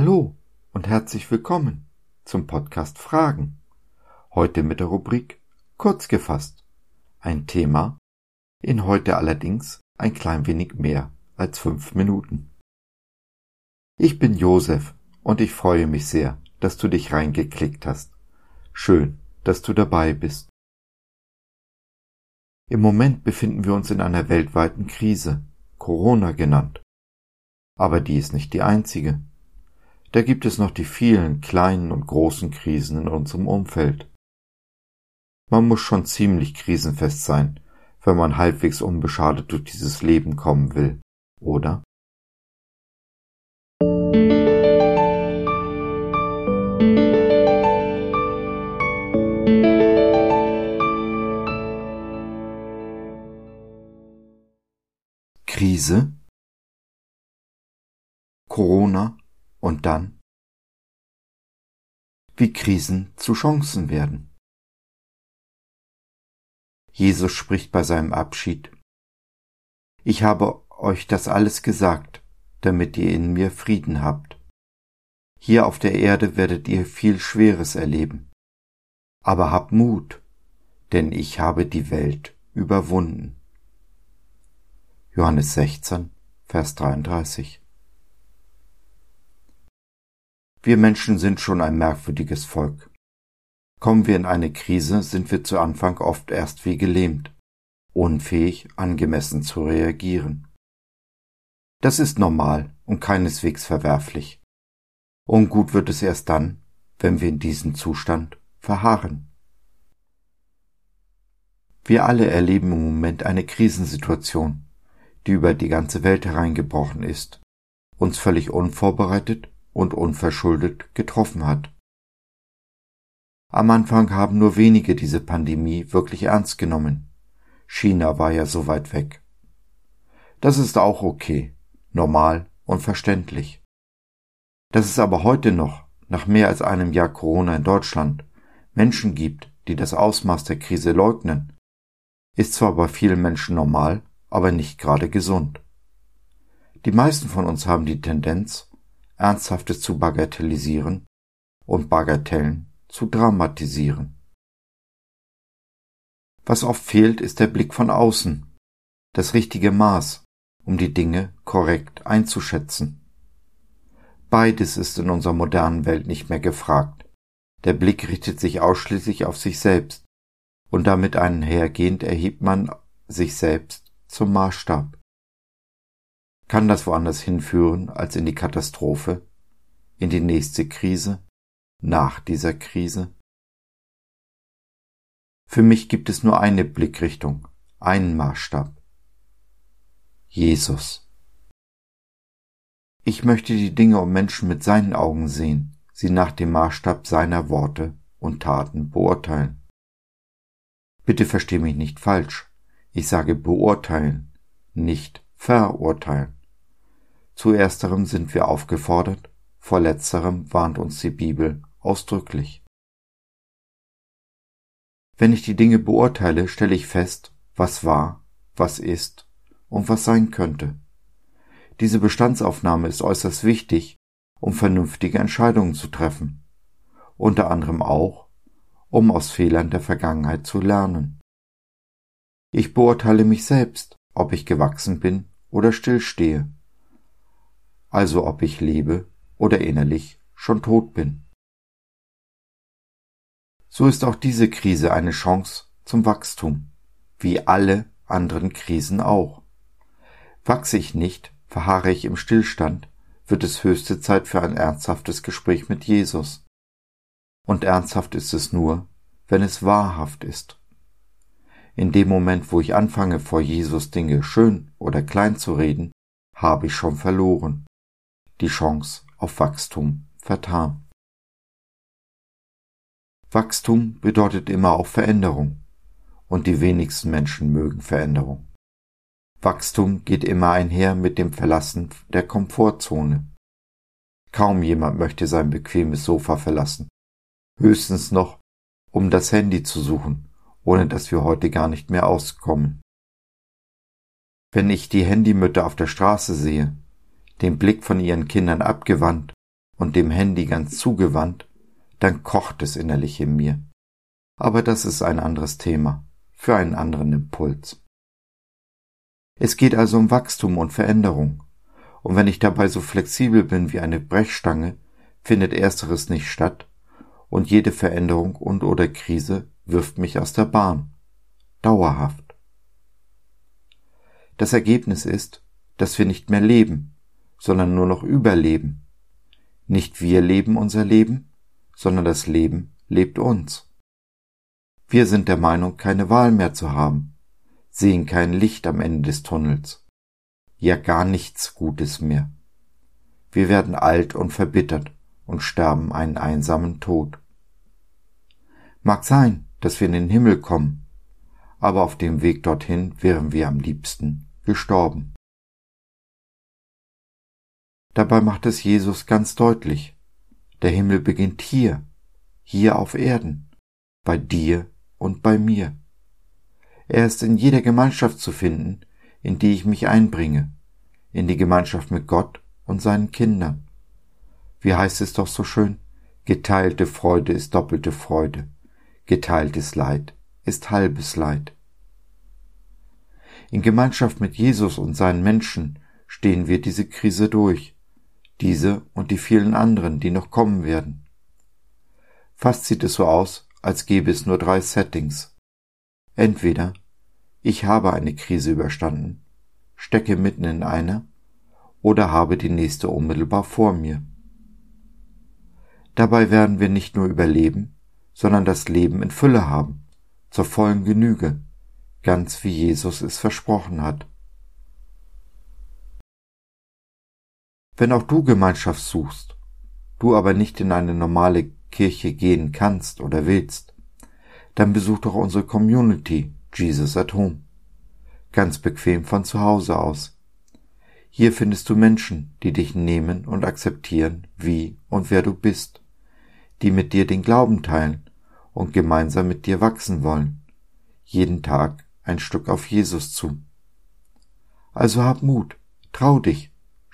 Hallo und herzlich willkommen zum Podcast Fragen. Heute mit der Rubrik Kurz gefasst. Ein Thema, in heute allerdings ein klein wenig mehr als fünf Minuten. Ich bin Josef und ich freue mich sehr, dass du dich reingeklickt hast. Schön, dass du dabei bist. Im Moment befinden wir uns in einer weltweiten Krise, Corona genannt. Aber die ist nicht die einzige. Da gibt es noch die vielen kleinen und großen Krisen in unserem Umfeld. Man muss schon ziemlich krisenfest sein, wenn man halbwegs unbeschadet durch dieses Leben kommen will, oder? Krise Corona und dann? Wie Krisen zu Chancen werden. Jesus spricht bei seinem Abschied. Ich habe euch das alles gesagt, damit ihr in mir Frieden habt. Hier auf der Erde werdet ihr viel Schweres erleben. Aber habt Mut, denn ich habe die Welt überwunden. Johannes 16, Vers 33 wir Menschen sind schon ein merkwürdiges Volk. Kommen wir in eine Krise, sind wir zu Anfang oft erst wie gelähmt, unfähig, angemessen zu reagieren. Das ist normal und keineswegs verwerflich. Ungut wird es erst dann, wenn wir in diesem Zustand verharren. Wir alle erleben im Moment eine Krisensituation, die über die ganze Welt hereingebrochen ist, uns völlig unvorbereitet und unverschuldet getroffen hat. Am Anfang haben nur wenige diese Pandemie wirklich ernst genommen. China war ja so weit weg. Das ist auch okay, normal und verständlich. Dass es aber heute noch, nach mehr als einem Jahr Corona in Deutschland, Menschen gibt, die das Ausmaß der Krise leugnen, ist zwar bei vielen Menschen normal, aber nicht gerade gesund. Die meisten von uns haben die Tendenz, Ernsthaftes zu bagatellisieren und Bagatellen zu dramatisieren. Was oft fehlt, ist der Blick von außen, das richtige Maß, um die Dinge korrekt einzuschätzen. Beides ist in unserer modernen Welt nicht mehr gefragt. Der Blick richtet sich ausschließlich auf sich selbst, und damit einhergehend erhebt man sich selbst zum Maßstab. Kann das woanders hinführen als in die Katastrophe, in die nächste Krise, nach dieser Krise? Für mich gibt es nur eine Blickrichtung, einen Maßstab. Jesus. Ich möchte die Dinge und Menschen mit seinen Augen sehen, sie nach dem Maßstab seiner Worte und Taten beurteilen. Bitte versteh mich nicht falsch. Ich sage beurteilen, nicht verurteilen. Zu ersterem sind wir aufgefordert, vor letzterem warnt uns die Bibel ausdrücklich. Wenn ich die Dinge beurteile, stelle ich fest, was war, was ist und was sein könnte. Diese Bestandsaufnahme ist äußerst wichtig, um vernünftige Entscheidungen zu treffen, unter anderem auch, um aus Fehlern der Vergangenheit zu lernen. Ich beurteile mich selbst, ob ich gewachsen bin oder stillstehe also ob ich lebe oder innerlich schon tot bin. So ist auch diese Krise eine Chance zum Wachstum, wie alle anderen Krisen auch. Wachse ich nicht, verharre ich im Stillstand, wird es höchste Zeit für ein ernsthaftes Gespräch mit Jesus. Und ernsthaft ist es nur, wenn es wahrhaft ist. In dem Moment, wo ich anfange, vor Jesus Dinge schön oder klein zu reden, habe ich schon verloren die Chance auf Wachstum vertan. Wachstum bedeutet immer auch Veränderung, und die wenigsten Menschen mögen Veränderung. Wachstum geht immer einher mit dem Verlassen der Komfortzone. Kaum jemand möchte sein bequemes Sofa verlassen, höchstens noch, um das Handy zu suchen, ohne dass wir heute gar nicht mehr auskommen. Wenn ich die Handymütter auf der Straße sehe, den Blick von ihren Kindern abgewandt und dem Handy ganz zugewandt, dann kocht es innerlich in mir. Aber das ist ein anderes Thema, für einen anderen Impuls. Es geht also um Wachstum und Veränderung, und wenn ich dabei so flexibel bin wie eine Brechstange, findet ersteres nicht statt, und jede Veränderung und oder Krise wirft mich aus der Bahn. Dauerhaft. Das Ergebnis ist, dass wir nicht mehr leben, sondern nur noch überleben. Nicht wir leben unser Leben, sondern das Leben lebt uns. Wir sind der Meinung, keine Wahl mehr zu haben, sehen kein Licht am Ende des Tunnels, ja gar nichts Gutes mehr. Wir werden alt und verbittert und sterben einen einsamen Tod. Mag sein, dass wir in den Himmel kommen, aber auf dem Weg dorthin wären wir am liebsten gestorben. Dabei macht es Jesus ganz deutlich. Der Himmel beginnt hier, hier auf Erden, bei dir und bei mir. Er ist in jeder Gemeinschaft zu finden, in die ich mich einbringe, in die Gemeinschaft mit Gott und seinen Kindern. Wie heißt es doch so schön? Geteilte Freude ist doppelte Freude, geteiltes Leid ist halbes Leid. In Gemeinschaft mit Jesus und seinen Menschen stehen wir diese Krise durch, diese und die vielen anderen, die noch kommen werden. Fast sieht es so aus, als gäbe es nur drei Settings. Entweder ich habe eine Krise überstanden, stecke mitten in einer, oder habe die nächste unmittelbar vor mir. Dabei werden wir nicht nur überleben, sondern das Leben in Fülle haben, zur vollen Genüge, ganz wie Jesus es versprochen hat. Wenn auch du Gemeinschaft suchst, du aber nicht in eine normale Kirche gehen kannst oder willst, dann besuch doch unsere Community Jesus at Home. Ganz bequem von zu Hause aus. Hier findest du Menschen, die dich nehmen und akzeptieren, wie und wer du bist, die mit dir den Glauben teilen und gemeinsam mit dir wachsen wollen, jeden Tag ein Stück auf Jesus zu. Also hab Mut, trau dich,